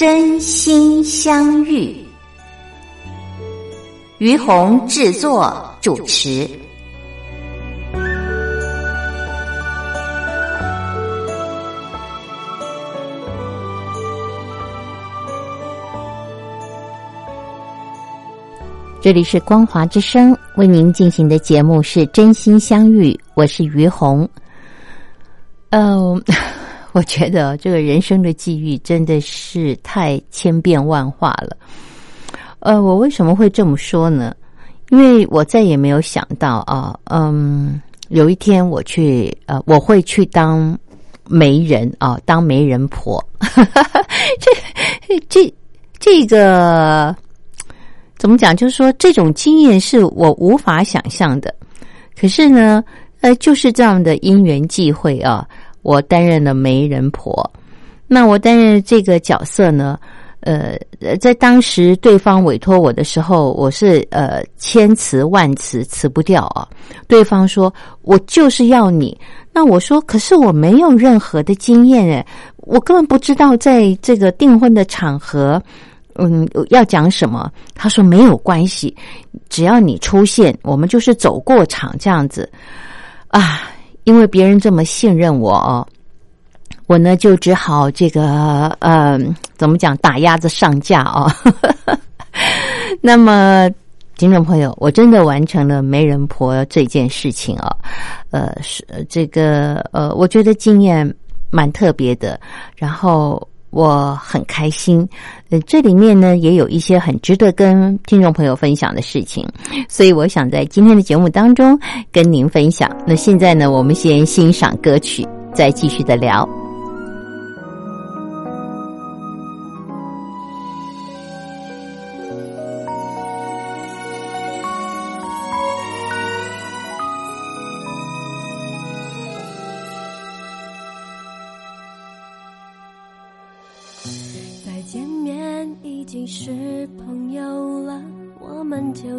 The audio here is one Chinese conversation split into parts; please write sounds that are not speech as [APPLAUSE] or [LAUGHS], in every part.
真心相遇，于红制作主持。这里是光华之声为您进行的节目是真心相遇，我是于红。嗯。[LAUGHS] 我觉得这个人生的际遇真的是太千变万化了。呃，我为什么会这么说呢？因为我再也没有想到啊，嗯，有一天我去呃，我会去当媒人啊，当媒人婆。[LAUGHS] 这这这个怎么讲？就是说，这种经验是我无法想象的。可是呢，呃，就是这样的因缘际会啊。我担任了媒人婆，那我担任这个角色呢？呃，在当时对方委托我的时候，我是呃千辞万辞辞不掉啊。对方说我就是要你，那我说可是我没有任何的经验诶，我根本不知道在这个订婚的场合，嗯，要讲什么。他说没有关系，只要你出现，我们就是走过场这样子啊。因为别人这么信任我，我呢就只好这个呃，怎么讲打鸭子上架啊？[LAUGHS] 那么，听众朋友，我真的完成了媒人婆这件事情啊，呃，是这个呃，我觉得经验蛮特别的，然后。我很开心，呃，这里面呢也有一些很值得跟听众朋友分享的事情，所以我想在今天的节目当中跟您分享。那现在呢，我们先欣赏歌曲，再继续的聊。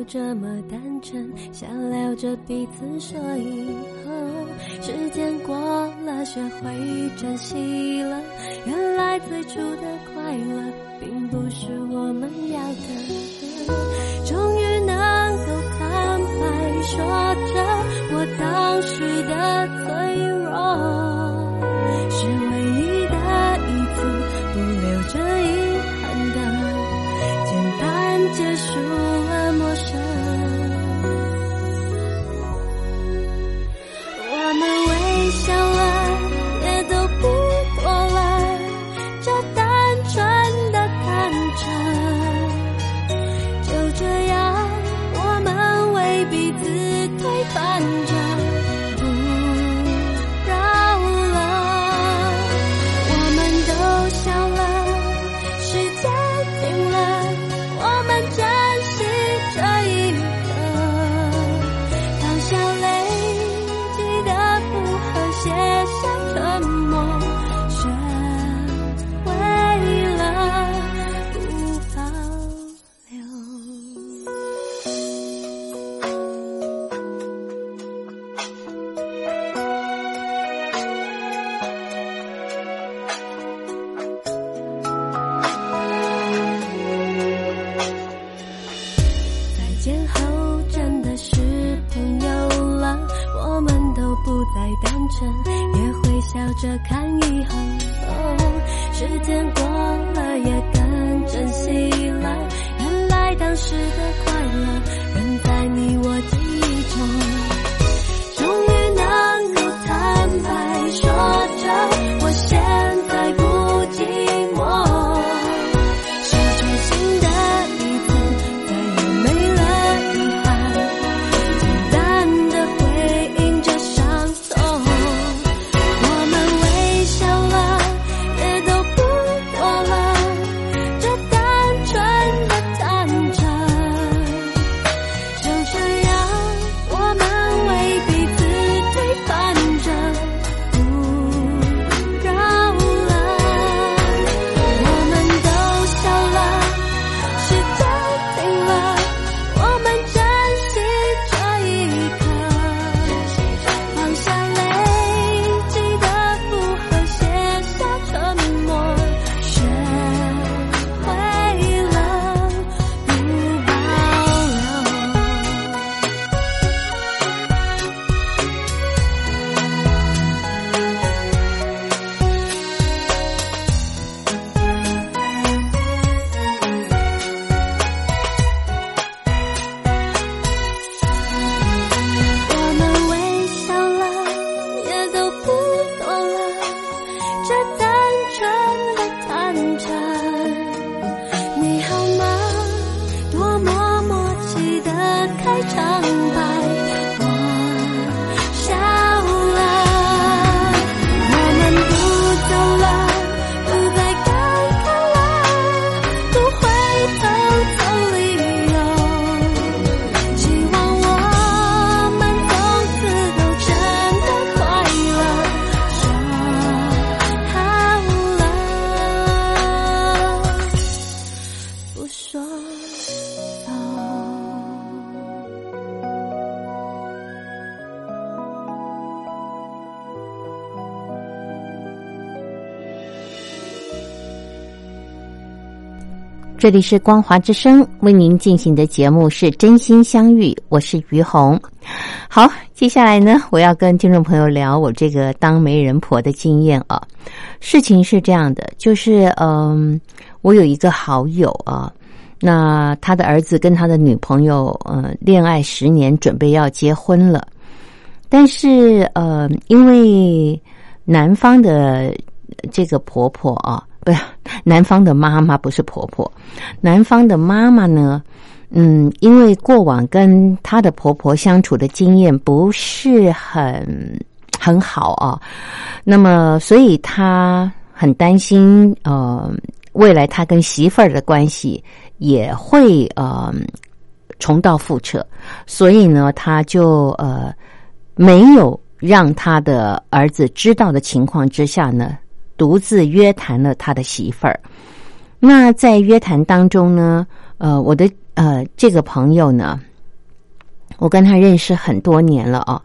这么单纯，想聊着彼此，说以后时间过了，学会珍惜了。原来最初的快乐，并不是我们要的。终于能够坦白说着，我当时的脆弱，没了。这里是光华之声为您进行的节目是真心相遇，我是于红。好，接下来呢，我要跟听众朋友聊我这个当媒人婆的经验啊。事情是这样的，就是嗯，我有一个好友啊，那他的儿子跟他的女朋友呃恋爱十年，准备要结婚了，但是呃，因为男方的这个婆婆啊。不是男方的妈妈，不是婆婆。男方的妈妈呢？嗯，因为过往跟她的婆婆相处的经验不是很很好啊，那么所以她很担心，呃，未来她跟媳妇儿的关系也会呃重蹈覆辙，所以呢，他就呃没有让他的儿子知道的情况之下呢。独自约谈了他的媳妇儿。那在约谈当中呢，呃，我的呃这个朋友呢，我跟他认识很多年了啊，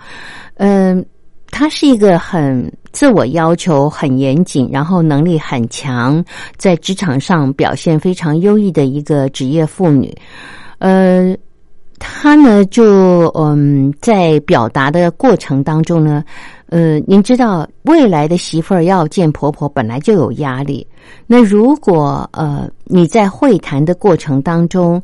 嗯，他是一个很自我要求很严谨，然后能力很强，在职场上表现非常优异的一个职业妇女，呃。他呢，就嗯，在表达的过程当中呢，呃，您知道，未来的媳妇儿要见婆婆本来就有压力。那如果呃，你在会谈的过程当中，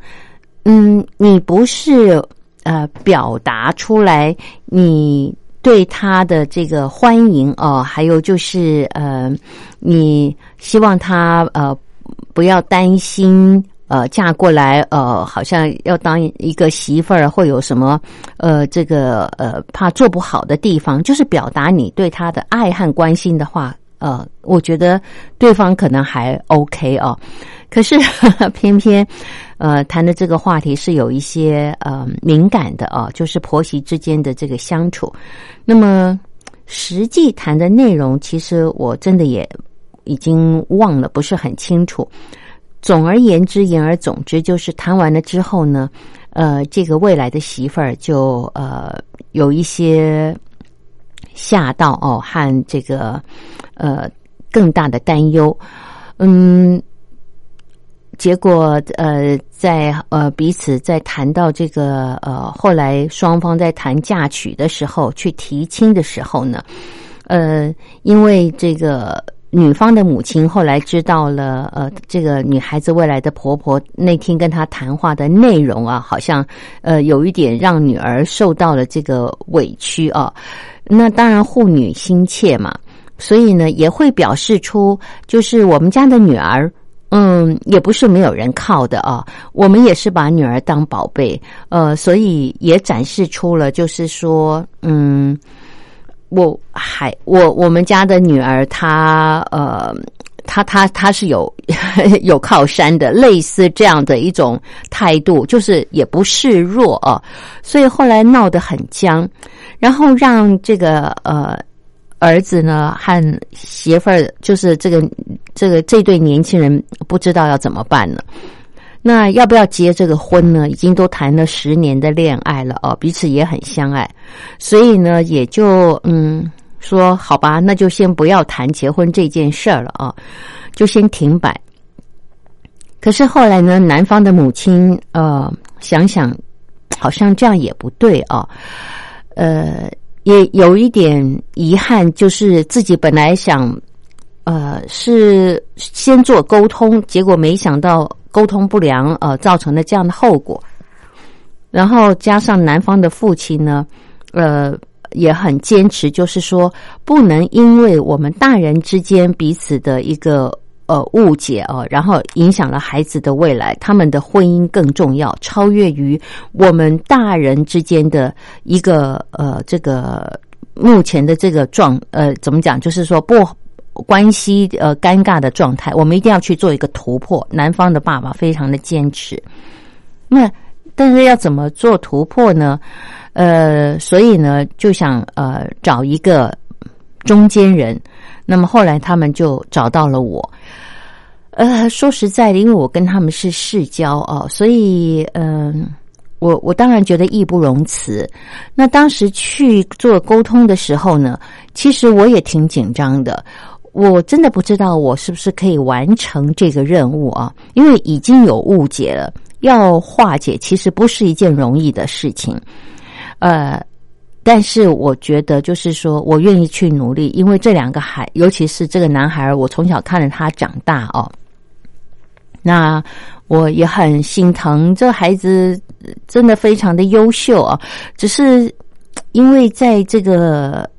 嗯，你不是呃表达出来你对他的这个欢迎哦，还有就是呃，你希望他呃不要担心。呃，嫁过来，呃，好像要当一个媳妇儿，会有什么，呃，这个呃，怕做不好的地方，就是表达你对他的爱和关心的话，呃，我觉得对方可能还 OK 哦。可是 [LAUGHS] 偏偏，呃，谈的这个话题是有一些呃敏感的啊，就是婆媳之间的这个相处。那么实际谈的内容，其实我真的也已经忘了，不是很清楚。总而言之，言而总之，就是谈完了之后呢，呃，这个未来的媳妇儿就呃有一些吓到哦，和这个呃更大的担忧，嗯，结果呃在呃彼此在谈到这个呃后来双方在谈嫁娶的时候，去提亲的时候呢，呃，因为这个。女方的母亲后来知道了，呃，这个女孩子未来的婆婆那天跟她谈话的内容啊，好像呃有一点让女儿受到了这个委屈啊。那当然护女心切嘛，所以呢也会表示出，就是我们家的女儿，嗯，也不是没有人靠的啊。我们也是把女儿当宝贝，呃，所以也展示出了，就是说，嗯。我还我我们家的女儿，她呃，她她她是有 [LAUGHS] 有靠山的，类似这样的一种态度，就是也不示弱啊。所以后来闹得很僵，然后让这个呃儿子呢和媳妇儿，就是这个这个这对年轻人不知道要怎么办了。那要不要结这个婚呢？已经都谈了十年的恋爱了哦，彼此也很相爱，所以呢，也就嗯说好吧，那就先不要谈结婚这件事儿了啊，就先停摆。可是后来呢，男方的母亲呃想想，好像这样也不对啊，呃，也有一点遗憾，就是自己本来想呃是先做沟通，结果没想到。沟通不良，呃，造成了这样的后果。然后加上男方的父亲呢，呃，也很坚持，就是说不能因为我们大人之间彼此的一个呃误解哦，然后影响了孩子的未来。他们的婚姻更重要，超越于我们大人之间的一个呃这个目前的这个状呃怎么讲，就是说不。关系呃尴尬的状态，我们一定要去做一个突破。男方的爸爸非常的坚持，那但是要怎么做突破呢？呃，所以呢就想呃找一个中间人。那么后来他们就找到了我。呃，说实在的，因为我跟他们是世交哦，所以嗯，我我当然觉得义不容辞。那当时去做沟通的时候呢，其实我也挺紧张的。我真的不知道我是不是可以完成这个任务啊，因为已经有误解了，要化解其实不是一件容易的事情，呃。但是我觉得，就是说我愿意去努力，因为这两个孩，尤其是这个男孩，我从小看着他长大哦。那我也很心疼，这孩子真的非常的优秀啊。只是因为在这个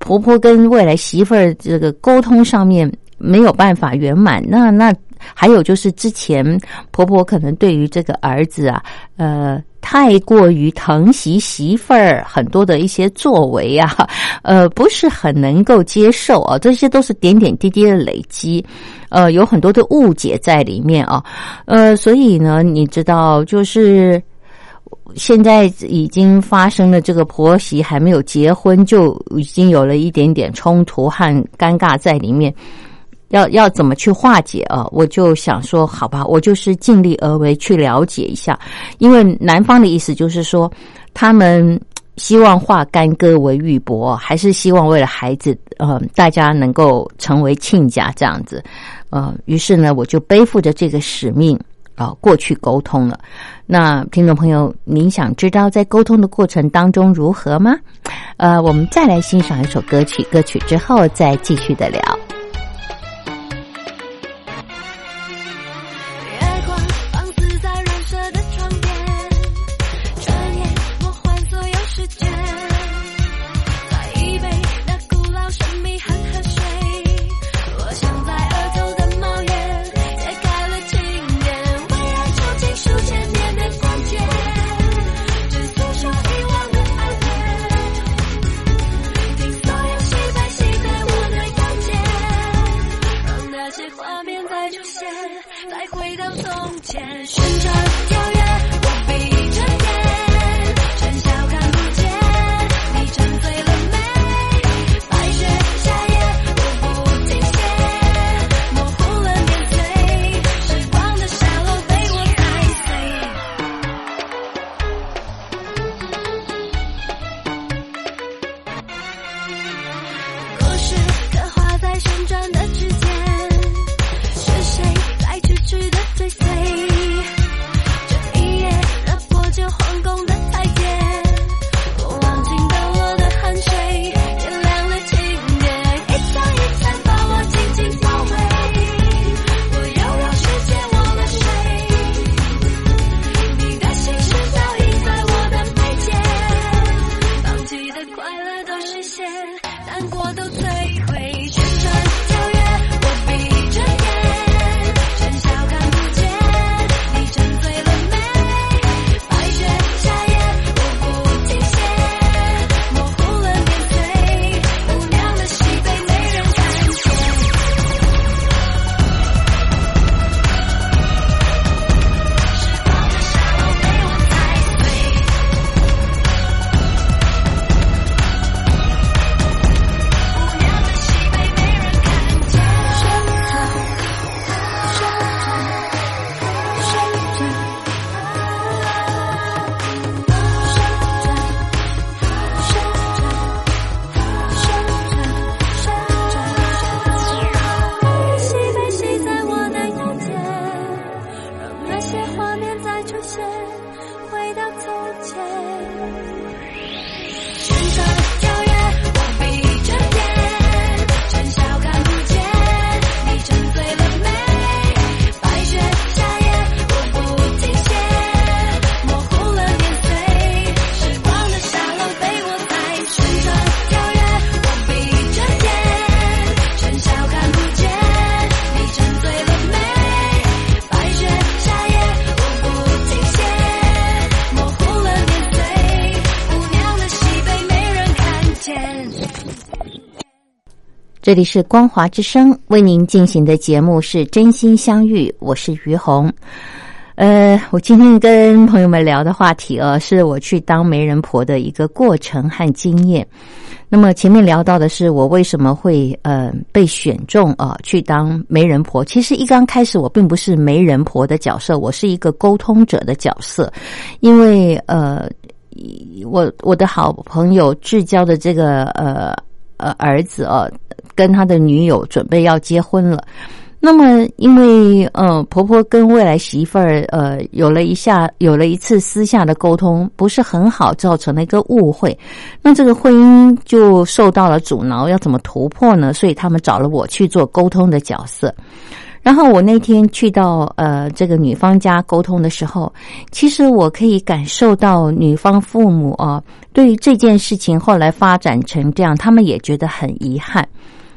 婆婆跟未来媳妇儿这个沟通上面没有办法圆满，那那还有就是之前婆婆可能对于这个儿子啊，呃。太过于疼惜媳妇儿，很多的一些作为啊，[LAUGHS] 呃，不是很能够接受啊，这些都是点点滴滴的累积，呃，有很多的误解在里面啊，呃，所以呢，你知道，就是现在已经发生了这个婆媳还没有结婚，就已经有了一点点冲突和尴尬在里面。要要怎么去化解啊？我就想说，好吧，我就是尽力而为去了解一下。因为男方的意思就是说，他们希望化干戈为玉帛，还是希望为了孩子，呃，大家能够成为亲家这样子。呃，于是呢，我就背负着这个使命啊，过去沟通了。那听众朋友，您想知道在沟通的过程当中如何吗？呃，我们再来欣赏一首歌曲，歌曲之后再继续的聊。皇宫这里是光华之声为您进行的节目是真心相遇，我是于红。呃，我今天跟朋友们聊的话题啊，是我去当媒人婆的一个过程和经验。那么前面聊到的是我为什么会呃被选中啊去当媒人婆。其实一刚开始我并不是媒人婆的角色，我是一个沟通者的角色，因为呃我我的好朋友至交的这个呃。呃儿子哦，跟他的女友准备要结婚了。那么，因为呃，婆婆跟未来媳妇儿呃有了一下有了一次私下的沟通，不是很好，造成了一个误会。那这个婚姻就受到了阻挠，要怎么突破呢？所以他们找了我去做沟通的角色。然后我那天去到呃这个女方家沟通的时候，其实我可以感受到女方父母啊，对于这件事情后来发展成这样，他们也觉得很遗憾。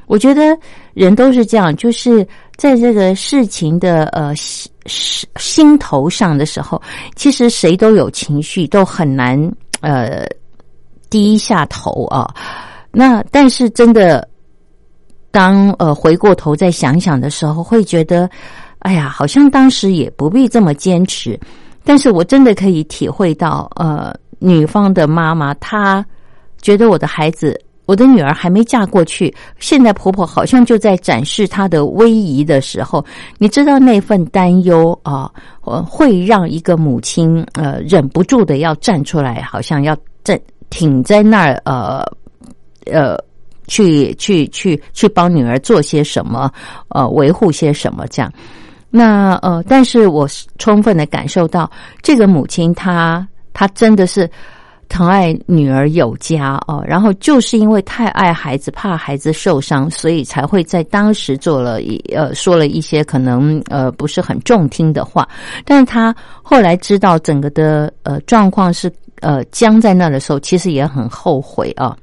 我觉得人都是这样，就是在这个事情的呃心心头上的时候，其实谁都有情绪，都很难呃低下头啊。那但是真的。当呃回过头再想想的时候，会觉得，哎呀，好像当时也不必这么坚持。但是我真的可以体会到，呃，女方的妈妈她觉得我的孩子，我的女儿还没嫁过去，现在婆婆好像就在展示她的威仪的时候，你知道那份担忧啊，会让一个母亲呃忍不住的要站出来，好像要站挺在那儿，呃呃。去去去去帮女儿做些什么，呃，维护些什么这样。那呃，但是我充分的感受到，这个母亲她她真的是疼爱女儿有加哦。然后就是因为太爱孩子，怕孩子受伤，所以才会在当时做了一呃说了一些可能呃不是很中听的话。但是她后来知道整个的呃状况是呃僵在那的时候，其实也很后悔啊。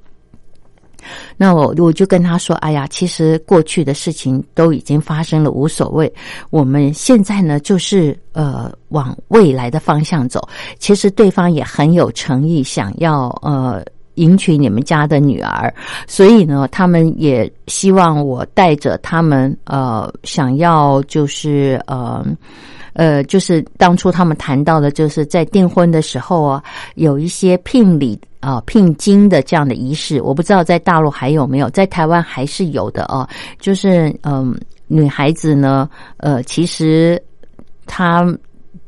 那我我就跟他说：“哎呀，其实过去的事情都已经发生了，无所谓。我们现在呢，就是呃往未来的方向走。其实对方也很有诚意，想要呃迎娶你们家的女儿，所以呢，他们也希望我带着他们呃，想要就是呃。”呃，就是当初他们谈到的，就是在订婚的时候啊，有一些聘礼啊、聘金的这样的仪式。我不知道在大陆还有没有，在台湾还是有的哦。就是嗯，女孩子呢，呃，其实她。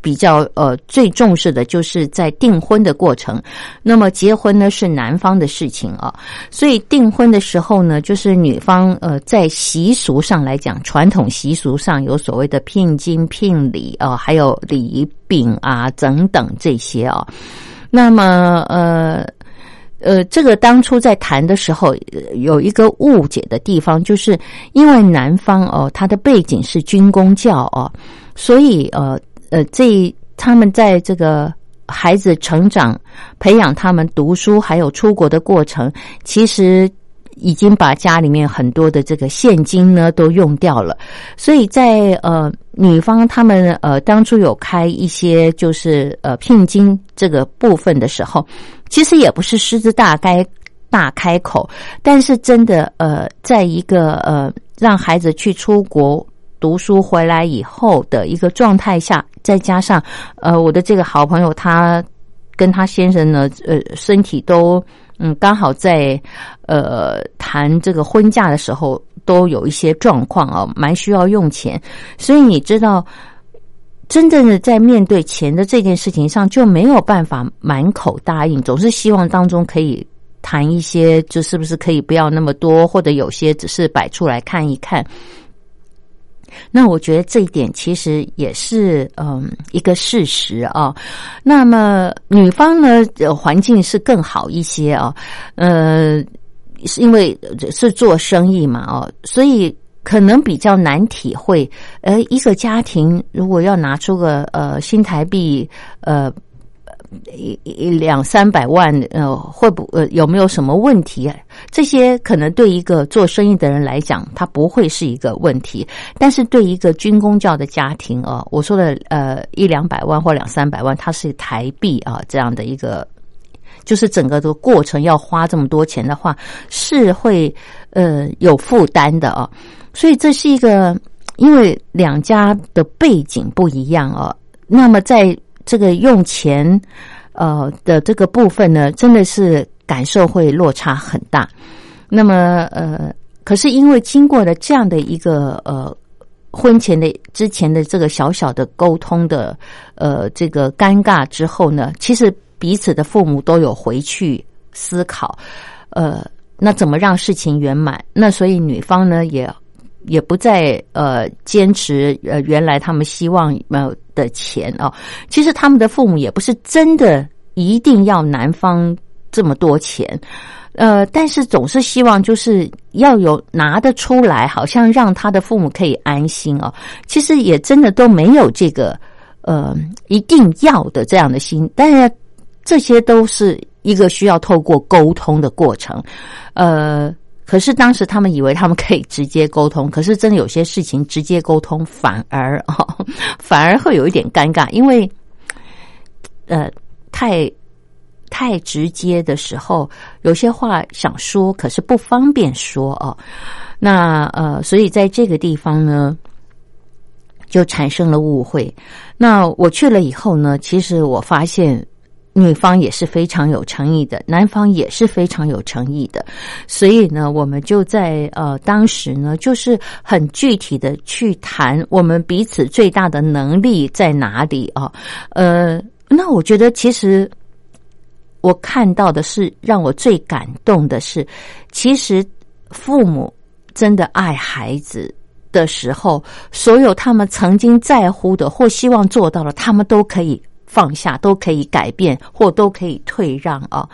比较呃最重视的就是在订婚的过程，那么结婚呢是男方的事情啊，所以订婚的时候呢，就是女方呃在习俗上来讲，传统习俗上有所谓的聘金、聘礼啊，还有礼饼啊等等这些啊。那么呃呃，这个当初在谈的时候有一个误解的地方，就是因为南方哦他的背景是军工教哦，所以呃。呃，这他们在这个孩子成长、培养他们读书，还有出国的过程，其实已经把家里面很多的这个现金呢都用掉了。所以在呃女方他们呃当初有开一些就是呃聘金这个部分的时候，其实也不是狮子大开大开口，但是真的呃，在一个呃让孩子去出国。读书回来以后的一个状态下，再加上呃，我的这个好朋友他跟他先生呢，呃，身体都嗯刚好在呃谈这个婚嫁的时候都有一些状况啊，蛮需要用钱，所以你知道，真正的在面对钱的这件事情上就没有办法满口答应，总是希望当中可以谈一些，就是不是可以不要那么多，或者有些只是摆出来看一看。那我觉得这一点其实也是嗯一个事实啊。那么女方呢，环境是更好一些啊，呃，是因为是做生意嘛哦，所以可能比较难体会。呃，一个家庭如果要拿出个呃新台币呃。一一两三百万，呃，会不呃有没有什么问题？这些可能对一个做生意的人来讲，它不会是一个问题。但是对一个军工教的家庭啊，我说的呃一两百万或两三百万，它是台币啊这样的一个，就是整个的过程要花这么多钱的话，是会呃有负担的啊。所以这是一个，因为两家的背景不一样啊，那么在。这个用钱，呃的这个部分呢，真的是感受会落差很大。那么，呃，可是因为经过了这样的一个呃婚前的之前的这个小小的沟通的呃这个尴尬之后呢，其实彼此的父母都有回去思考，呃。那怎么让事情圆满？那所以女方呢也也不再呃坚持呃原来他们希望呃的钱哦。其实他们的父母也不是真的一定要男方这么多钱，呃，但是总是希望就是要有拿得出来，好像让他的父母可以安心哦。其实也真的都没有这个呃一定要的这样的心，但是这些都是。一个需要透过沟通的过程，呃，可是当时他们以为他们可以直接沟通，可是真的有些事情直接沟通反而 [LAUGHS] 哦，反而会有一点尴尬，因为呃，太太直接的时候，有些话想说，可是不方便说哦。那呃，所以在这个地方呢，就产生了误会。那我去了以后呢，其实我发现。女方也是非常有诚意的，男方也是非常有诚意的，所以呢，我们就在呃当时呢，就是很具体的去谈我们彼此最大的能力在哪里啊？呃，那我觉得其实我看到的是让我最感动的是，其实父母真的爱孩子的时候，所有他们曾经在乎的或希望做到的，他们都可以。放下都可以改变，或都可以退让啊，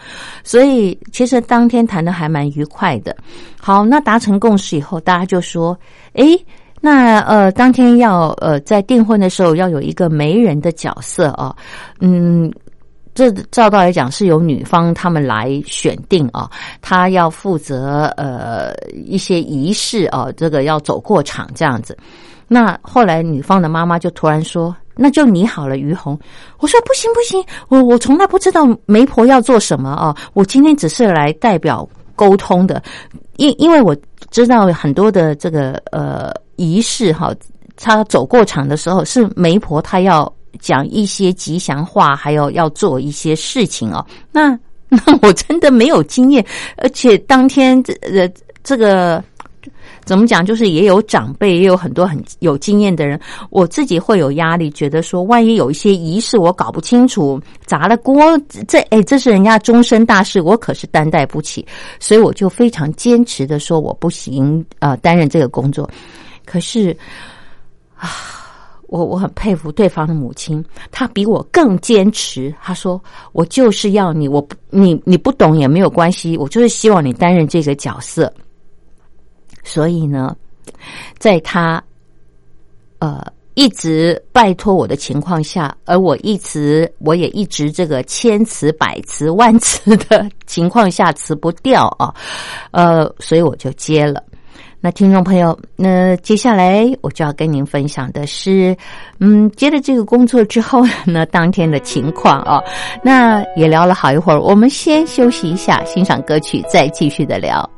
所以其实当天谈的还蛮愉快的。好，那达成共识以后，大家就说：“诶，那呃，当天要呃在订婚的时候要有一个媒人的角色啊，嗯，这照道来讲是由女方他们来选定啊，他要负责呃一些仪式啊，这个要走过场这样子。那后来女方的妈妈就突然说。”那就你好了，于红。我说不行不行，我我从来不知道媒婆要做什么啊！我今天只是来代表沟通的，因因为我知道很多的这个呃仪式哈，他走过场的时候是媒婆，她要讲一些吉祥话，还有要做一些事情哦。那那我真的没有经验，而且当天这呃这个。怎么讲？就是也有长辈，也有很多很有经验的人。我自己会有压力，觉得说，万一有一些仪式我搞不清楚，砸了锅，这哎，这是人家终身大事，我可是担待不起。所以我就非常坚持的说，我不行啊，担任这个工作。可是啊，我我很佩服对方的母亲，她比我更坚持。她说：“我就是要你，我不你你不懂也没有关系，我就是希望你担任这个角色。”所以呢，在他呃一直拜托我的情况下，而我一直我也一直这个千词百词万词的情况下辞不掉啊，呃，所以我就接了。那听众朋友，那接下来我就要跟您分享的是，嗯，接了这个工作之后呢，[LAUGHS] 当天的情况啊，那也聊了好一会儿。我们先休息一下，欣赏歌曲，再继续的聊。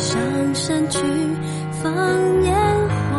上山去放烟火。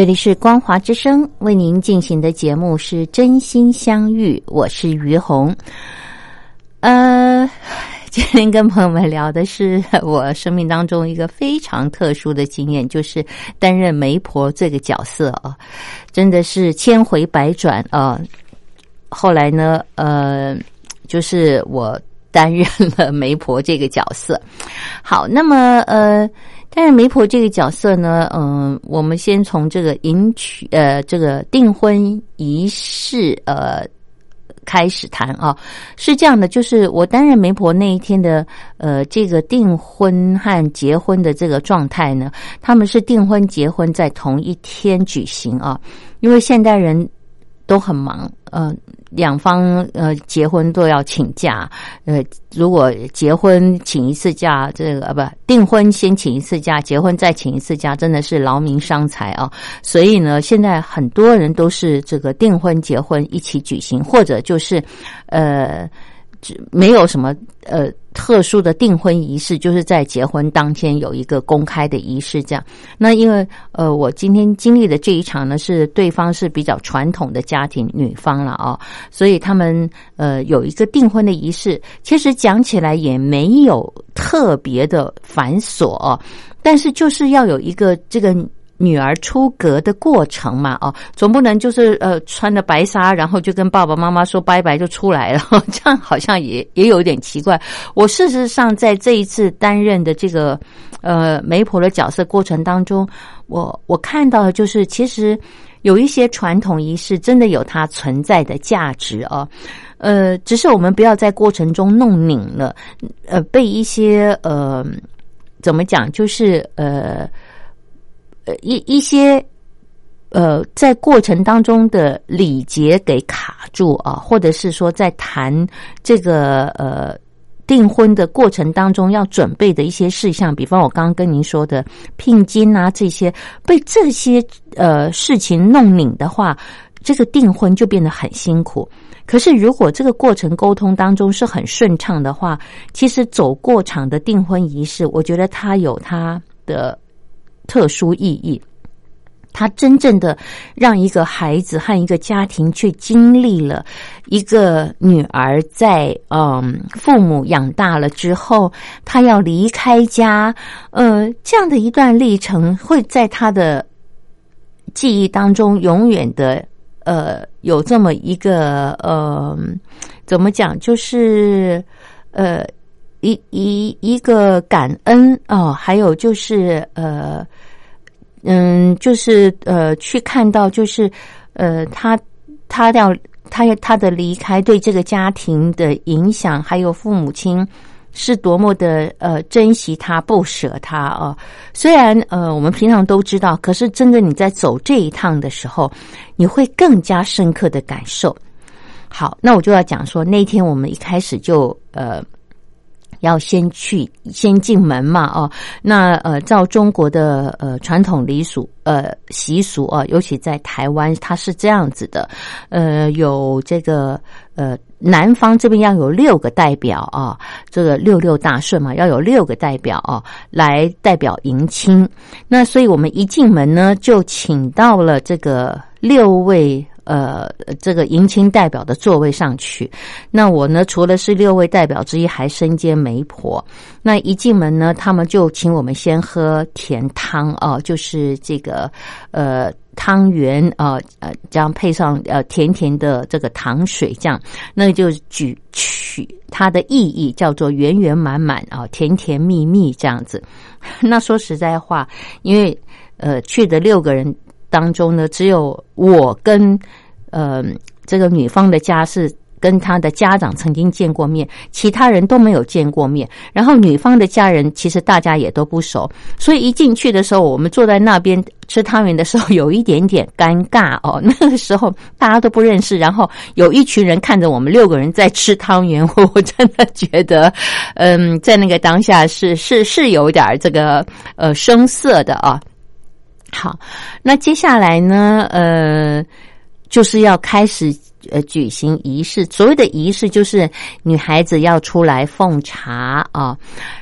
这里是光华之声为您进行的节目是真心相遇，我是于红。呃，[LAUGHS] 今天跟朋友们聊的是我生命当中一个非常特殊的经验，就是担任媒婆这个角色啊，真的是千回百转啊。后来呢，呃，就是我担任了媒婆这个角色。好，那么呃。但是媒婆这个角色呢，嗯、我们先从这个迎娶呃这个订婚仪式呃开始谈啊，是这样的，就是我担任媒婆那一天的呃这个订婚和结婚的这个状态呢，他们是订婚结婚在同一天举行啊，因为现代人都很忙，呃，两方呃结婚都要请假，呃，如果结婚请一次假，这个呃不订婚先请一次假，结婚再请一次假，真的是劳民伤财啊。所以呢，现在很多人都是这个订婚结婚一起举行，或者就是呃。只没有什么呃特殊的订婚仪式，就是在结婚当天有一个公开的仪式这样。那因为呃我今天经历的这一场呢，是对方是比较传统的家庭女方了啊，所以他们呃有一个订婚的仪式，其实讲起来也没有特别的繁琐、哦，但是就是要有一个这个。女儿出阁的过程嘛，哦，总不能就是呃穿着白纱，然后就跟爸爸妈妈说拜拜就出来了，[LAUGHS] 这样好像也也有点奇怪。我事实上在这一次担任的这个呃媒婆的角色过程当中，我我看到的就是其实有一些传统仪式真的有它存在的价值哦，呃，只是我们不要在过程中弄拧了，呃，被一些呃怎么讲，就是呃。一一些呃，在过程当中的礼节给卡住啊，或者是说在谈这个呃订婚的过程当中要准备的一些事项，比方我刚刚跟您说的聘金啊这些，被这些呃事情弄拧的话，这个订婚就变得很辛苦。可是如果这个过程沟通当中是很顺畅的话，其实走过场的订婚仪式，我觉得它有它的。特殊意义，他真正的让一个孩子和一个家庭去经历了一个女儿在嗯父母养大了之后，她要离开家，呃，这样的一段历程，会在他的记忆当中永远的呃有这么一个呃怎么讲，就是呃一一一个感恩哦，还有就是呃。嗯，就是呃，去看到就是呃，他他要他他的离开对这个家庭的影响，还有父母亲是多么的呃珍惜他、不舍他啊。虽然呃，我们平常都知道，可是真的你在走这一趟的时候，你会更加深刻的感受。好，那我就要讲说，那天我们一开始就呃。要先去先进门嘛，哦，那呃，照中国的呃传统礼俗呃习俗啊，尤其在台湾，它是这样子的，呃，有这个呃南方这边要有六个代表啊，这个六六大顺嘛，要有六个代表啊来代表迎亲。那所以我们一进门呢，就请到了这个六位。呃，这个迎亲代表的座位上去，那我呢，除了是六位代表之一，还身兼媒婆。那一进门呢，他们就请我们先喝甜汤啊，就是这个呃汤圆啊，呃，这样配上呃甜甜的这个糖水，这样，那就举取它的意义叫做圆圆满满啊，甜甜蜜蜜这样子。那说实在话，因为呃去的六个人当中呢，只有我跟呃，这个女方的家是跟他的家长曾经见过面，其他人都没有见过面。然后女方的家人其实大家也都不熟，所以一进去的时候，我们坐在那边吃汤圆的时候，有一点点尴尬哦。[LAUGHS] 那个时候大家都不认识，然后有一群人看着我们六个人在吃汤圆，我真的觉得，嗯，在那个当下是是是有点这个呃生涩的啊。好，那接下来呢，呃。就是要开始呃举行仪式，所谓的仪式就是女孩子要出来奉茶啊，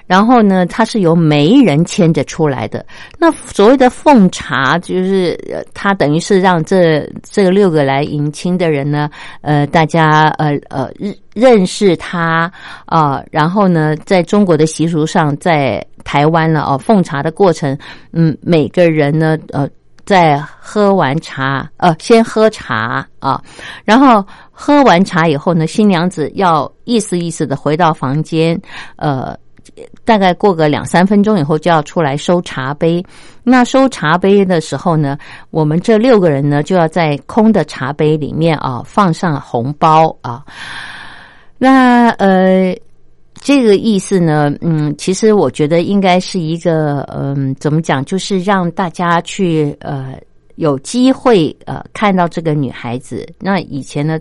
然后呢，她是由媒人牵着出来的。那所谓的奉茶，就是她等于是让这这六个来迎亲的人呢，呃，大家呃呃认认识她啊，然后呢，在中国的习俗上，在台湾了哦，奉茶的过程，嗯，每个人呢，呃。在喝完茶，呃，先喝茶啊，然后喝完茶以后呢，新娘子要意思意思的回到房间，呃，大概过个两三分钟以后就要出来收茶杯。那收茶杯的时候呢，我们这六个人呢就要在空的茶杯里面啊放上红包啊。那呃。这个意思呢，嗯，其实我觉得应该是一个，嗯，怎么讲，就是让大家去呃有机会呃看到这个女孩子。那以前呢，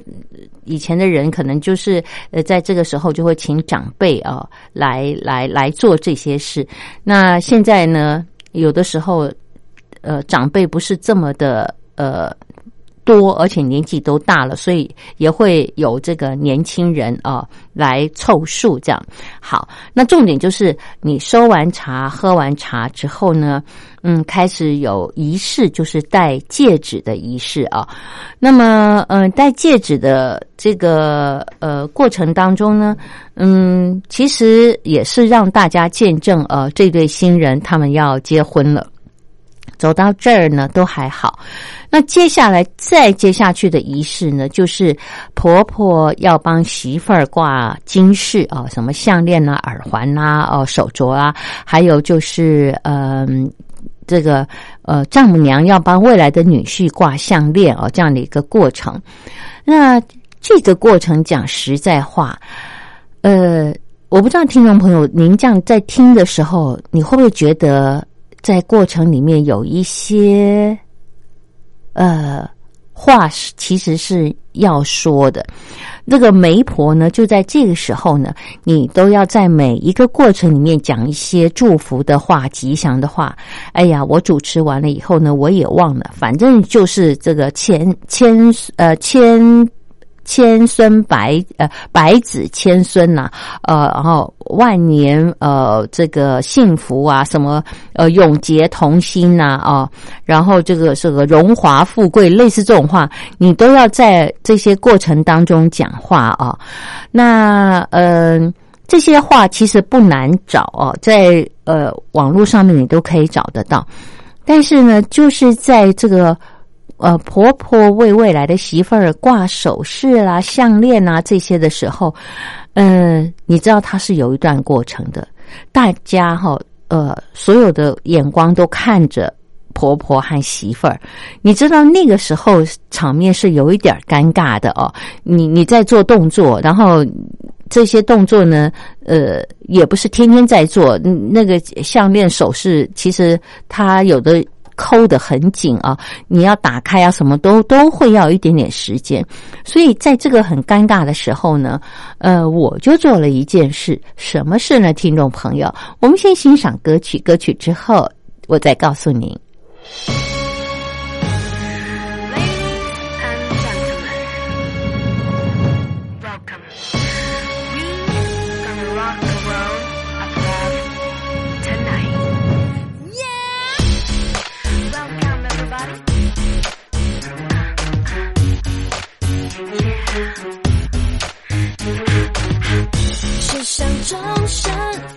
以前的人可能就是呃在这个时候就会请长辈啊来来来做这些事。那现在呢，有的时候呃长辈不是这么的呃。多，而且年纪都大了，所以也会有这个年轻人啊来凑数，这样好。那重点就是你收完茶、喝完茶之后呢，嗯，开始有仪式，就是戴戒指的仪式啊。那么，嗯，戴戒指的这个呃过程当中呢，嗯，其实也是让大家见证呃这对新人他们要结婚了。走到这儿呢，都还好。那接下来再接下去的仪式呢，就是婆婆要帮媳妇儿挂金饰啊，什么项链呐、耳环呐、哦手镯啊，还有就是嗯，这个呃丈母娘要帮未来的女婿挂项链哦，这样的一个过程。那这个过程讲实在话，呃，我不知道听众朋友您这样在听的时候，你会不会觉得？在过程里面有一些，呃，话是其实是要说的。那个媒婆呢，就在这个时候呢，你都要在每一个过程里面讲一些祝福的话、吉祥的话。哎呀，我主持完了以后呢，我也忘了，反正就是这个千千呃千。千孙百呃百子千孙呐，呃，然后万年呃这个幸福啊，什么呃永结同心呐啊，然后这个这个荣华富贵，类似这种话，你都要在这些过程当中讲话啊。那呃这些话其实不难找哦，在呃网络上面你都可以找得到，但是呢，就是在这个。呃，婆婆为未来的媳妇儿挂首饰啦、项链啊这些的时候，嗯，你知道它是有一段过程的。大家哈，呃，所有的眼光都看着婆婆和媳妇儿，你知道那个时候场面是有一点尴尬的哦。你你在做动作，然后这些动作呢，呃，也不是天天在做。那个项链首饰，其实它有的。抠得很紧啊，你要打开啊，什么都都会要一点点时间。所以在这个很尴尬的时候呢，呃，我就做了一件事，什么事呢？听众朋友，我们先欣赏歌曲，歌曲之后我再告诉您。想装傻，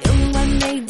用完美。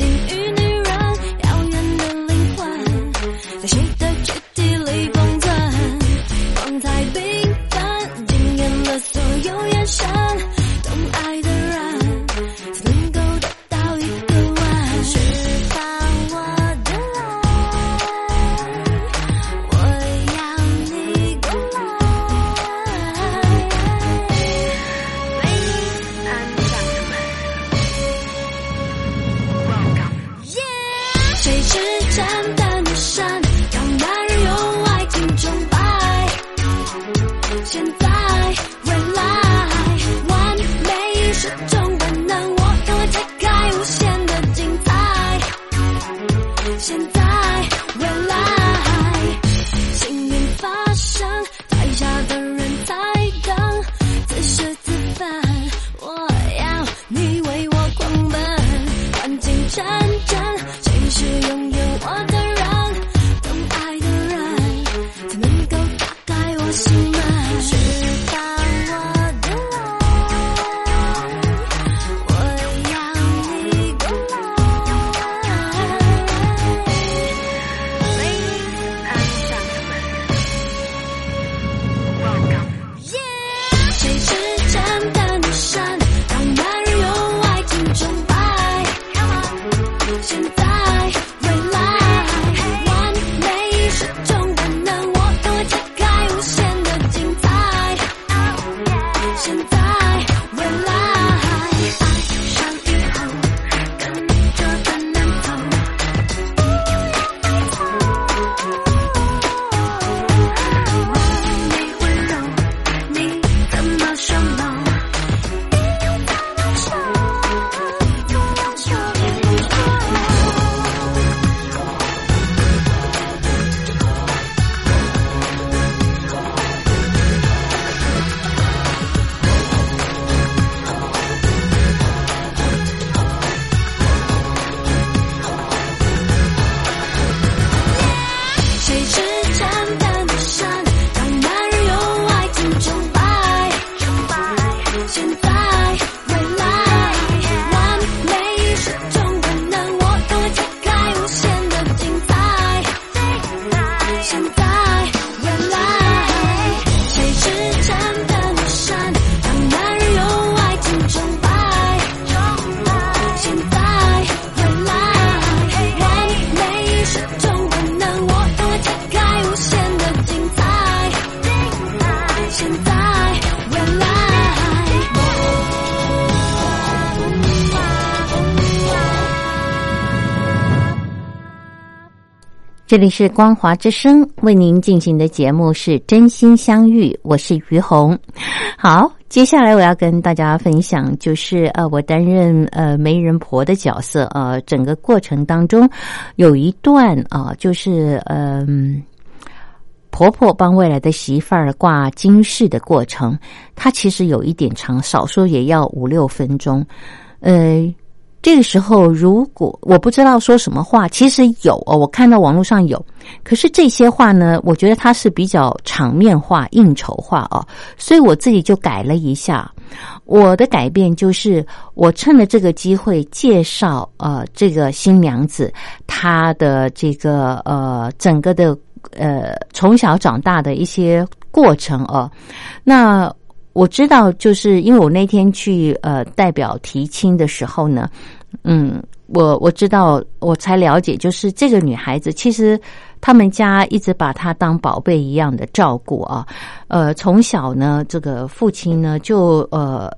这里是光华之声为您进行的节目是真心相遇，我是于红。好，接下来我要跟大家分享，就是呃，我担任呃媒人婆的角色，呃，整个过程当中有一段啊，就是嗯，婆婆帮未来的媳妇儿挂金饰的过程，它其实有一点长，少说也要五六分钟，呃。这个时候，如果我不知道说什么话，其实有哦，我看到网络上有。可是这些话呢，我觉得它是比较场面化、应酬化哦，所以我自己就改了一下。我的改变就是，我趁着这个机会介绍呃这个新娘子她的这个呃整个的呃从小长大的一些过程哦。那。我知道，就是因为我那天去呃代表提亲的时候呢，嗯，我我知道，我才了解，就是这个女孩子其实他们家一直把她当宝贝一样的照顾啊，呃，从小呢，这个父亲呢就呃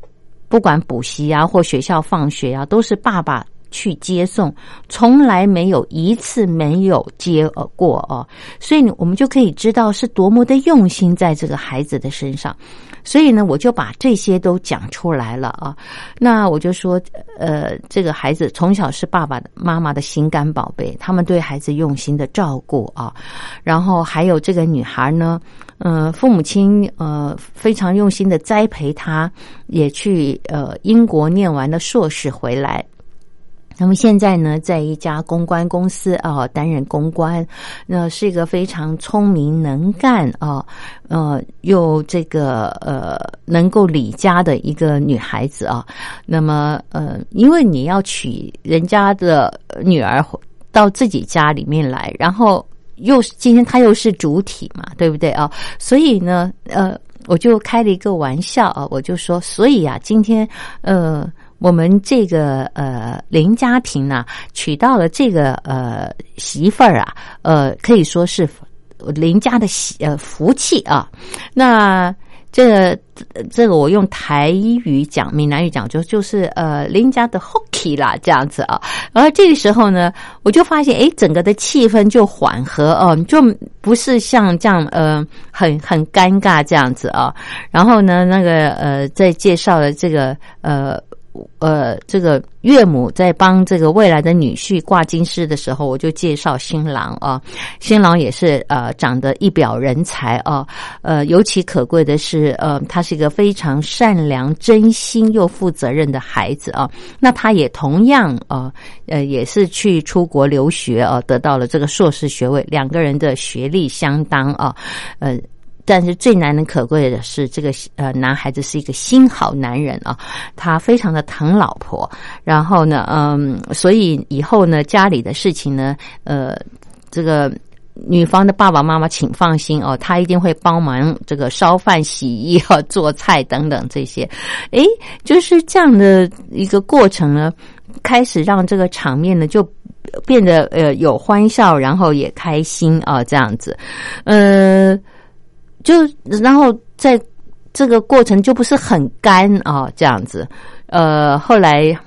不管补习啊或学校放学啊，都是爸爸去接送，从来没有一次没有接过哦，所以我们就可以知道是多么的用心在这个孩子的身上。所以呢，我就把这些都讲出来了啊。那我就说，呃，这个孩子从小是爸爸、妈妈的心肝宝贝，他们对孩子用心的照顾啊。然后还有这个女孩呢，呃，父母亲呃非常用心的栽培她，也去呃英国念完了硕士回来。那么现在呢，在一家公关公司啊担任公关，那是一个非常聪明能干啊，呃，又这个呃能够理家的一个女孩子啊。那么呃，因为你要娶人家的女儿到自己家里面来，然后又今天她又是主体嘛，对不对啊？所以呢，呃，我就开了一个玩笑啊，我就说，所以啊，今天呃。我们这个呃林家庭呢，娶到了这个呃媳妇儿啊，呃可以说是林家的喜呃福气啊。那这个这个我用台语讲，闽南语讲就就是呃林家的 hockey 啦，这样子啊。而这个时候呢，我就发现哎，整个的气氛就缓和哦，就不是像这样呃很很尴尬这样子啊。然后呢，那个呃在介绍了这个呃。呃，这个岳母在帮这个未来的女婿挂金饰的时候，我就介绍新郎啊。新郎也是呃，长得一表人才啊。呃，尤其可贵的是，呃，他是一个非常善良、真心又负责任的孩子啊。那他也同样啊，呃，也是去出国留学啊，得到了这个硕士学位。两个人的学历相当啊，呃。但是最难能可贵的是，这个呃男孩子是一个心好男人啊，他非常的疼老婆，然后呢，嗯，所以以后呢家里的事情呢，呃，这个女方的爸爸妈妈请放心哦，他一定会帮忙这个烧饭、洗衣和做菜等等这些，诶，就是这样的一个过程呢，开始让这个场面呢就变得呃有欢笑，然后也开心啊，这样子，呃。就然后在这个过程就不是很干啊，这样子。呃，后来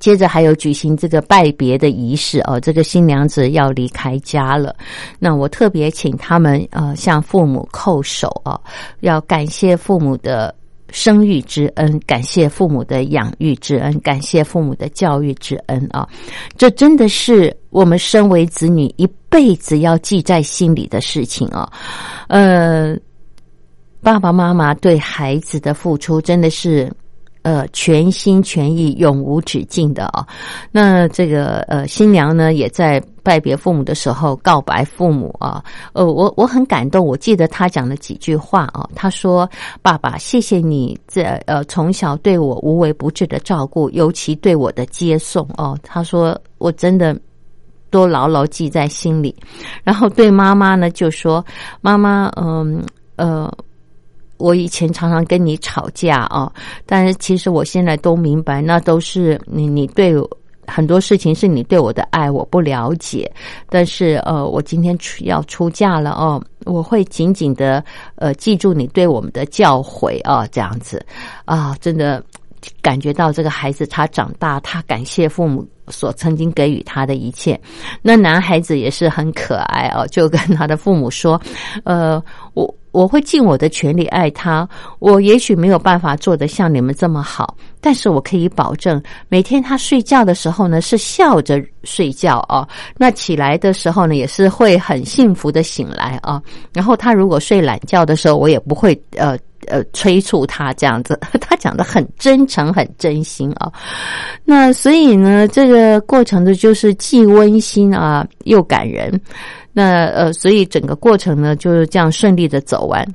接着还有举行这个拜别的仪式哦，这个新娘子要离开家了。那我特别请他们呃向父母叩首啊，要感谢父母的生育之恩，感谢父母的养育之恩，感谢父母的教育之恩啊。这真的是我们身为子女一。辈子要记在心里的事情啊，呃，爸爸妈妈对孩子的付出真的是呃全心全意、永无止境的啊。那这个呃新娘呢，也在拜别父母的时候告白父母啊。呃，我我很感动，我记得他讲了几句话啊。他说：“爸爸，谢谢你在呃从小对我无微不至的照顾，尤其对我的接送哦。”他说：“我真的。”都牢牢记在心里，然后对妈妈呢就说：“妈妈，嗯呃，我以前常常跟你吵架啊，但是其实我现在都明白，那都是你你对很多事情是你对我的爱，我不了解。但是呃，我今天要出嫁了哦，我会紧紧的呃记住你对我们的教诲啊，这样子啊，真的感觉到这个孩子他长大，他感谢父母。”所曾经给予他的一切，那男孩子也是很可爱哦，就跟他的父母说：“呃，我会尽我的全力爱他。我也许没有办法做得像你们这么好，但是我可以保证，每天他睡觉的时候呢，是笑着睡觉哦。那起来的时候呢，也是会很幸福的醒来啊。然后他如果睡懒觉的时候，我也不会呃。”呃，催促他这样子，[LAUGHS] 他讲的很真诚，很真心啊。那所以呢，这个过程的就是既温馨啊，又感人。那呃，所以整个过程呢就是这样顺利的走完。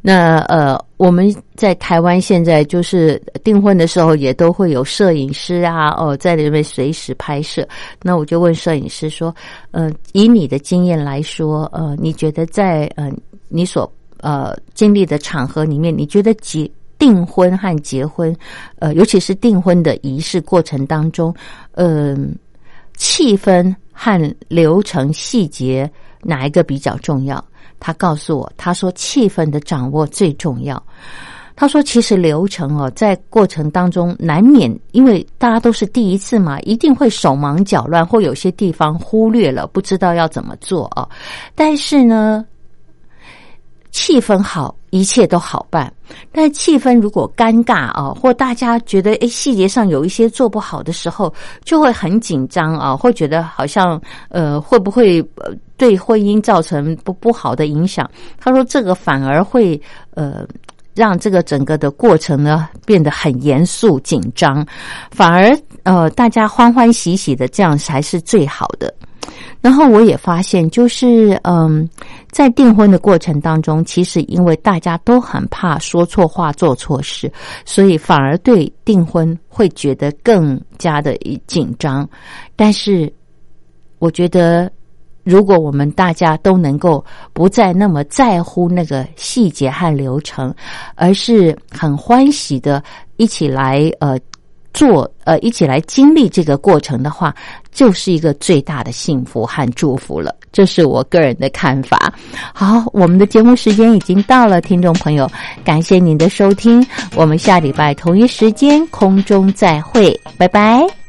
那呃，我们在台湾现在就是订婚的时候，也都会有摄影师啊，哦，在里面随时拍摄。那我就问摄影师说：“呃，以你的经验来说，呃，你觉得在呃你所。”呃，经历的场合里面，你觉得结订婚和结婚，呃，尤其是订婚的仪式过程当中，嗯，气氛和流程细节哪一个比较重要？他告诉我，他说气氛的掌握最重要。他说，其实流程哦，在过程当中难免，因为大家都是第一次嘛，一定会手忙脚乱，或有些地方忽略了，不知道要怎么做啊。但是呢，气氛好，一切都好办。但气氛如果尴尬啊，或大家觉得诶细节上有一些做不好的时候，就会很紧张啊，会觉得好像呃会不会对婚姻造成不不好的影响？他说这个反而会呃。让这个整个的过程呢变得很严肃紧张，反而呃大家欢欢喜喜的这样才是最好的。然后我也发现，就是嗯，在订婚的过程当中，其实因为大家都很怕说错话、做错事，所以反而对订婚会觉得更加的紧张。但是我觉得。如果我们大家都能够不再那么在乎那个细节和流程，而是很欢喜的一起来呃做呃一起来经历这个过程的话，就是一个最大的幸福和祝福了。这是我个人的看法。好，我们的节目时间已经到了，听众朋友，感谢您的收听，我们下礼拜同一时间空中再会，拜拜。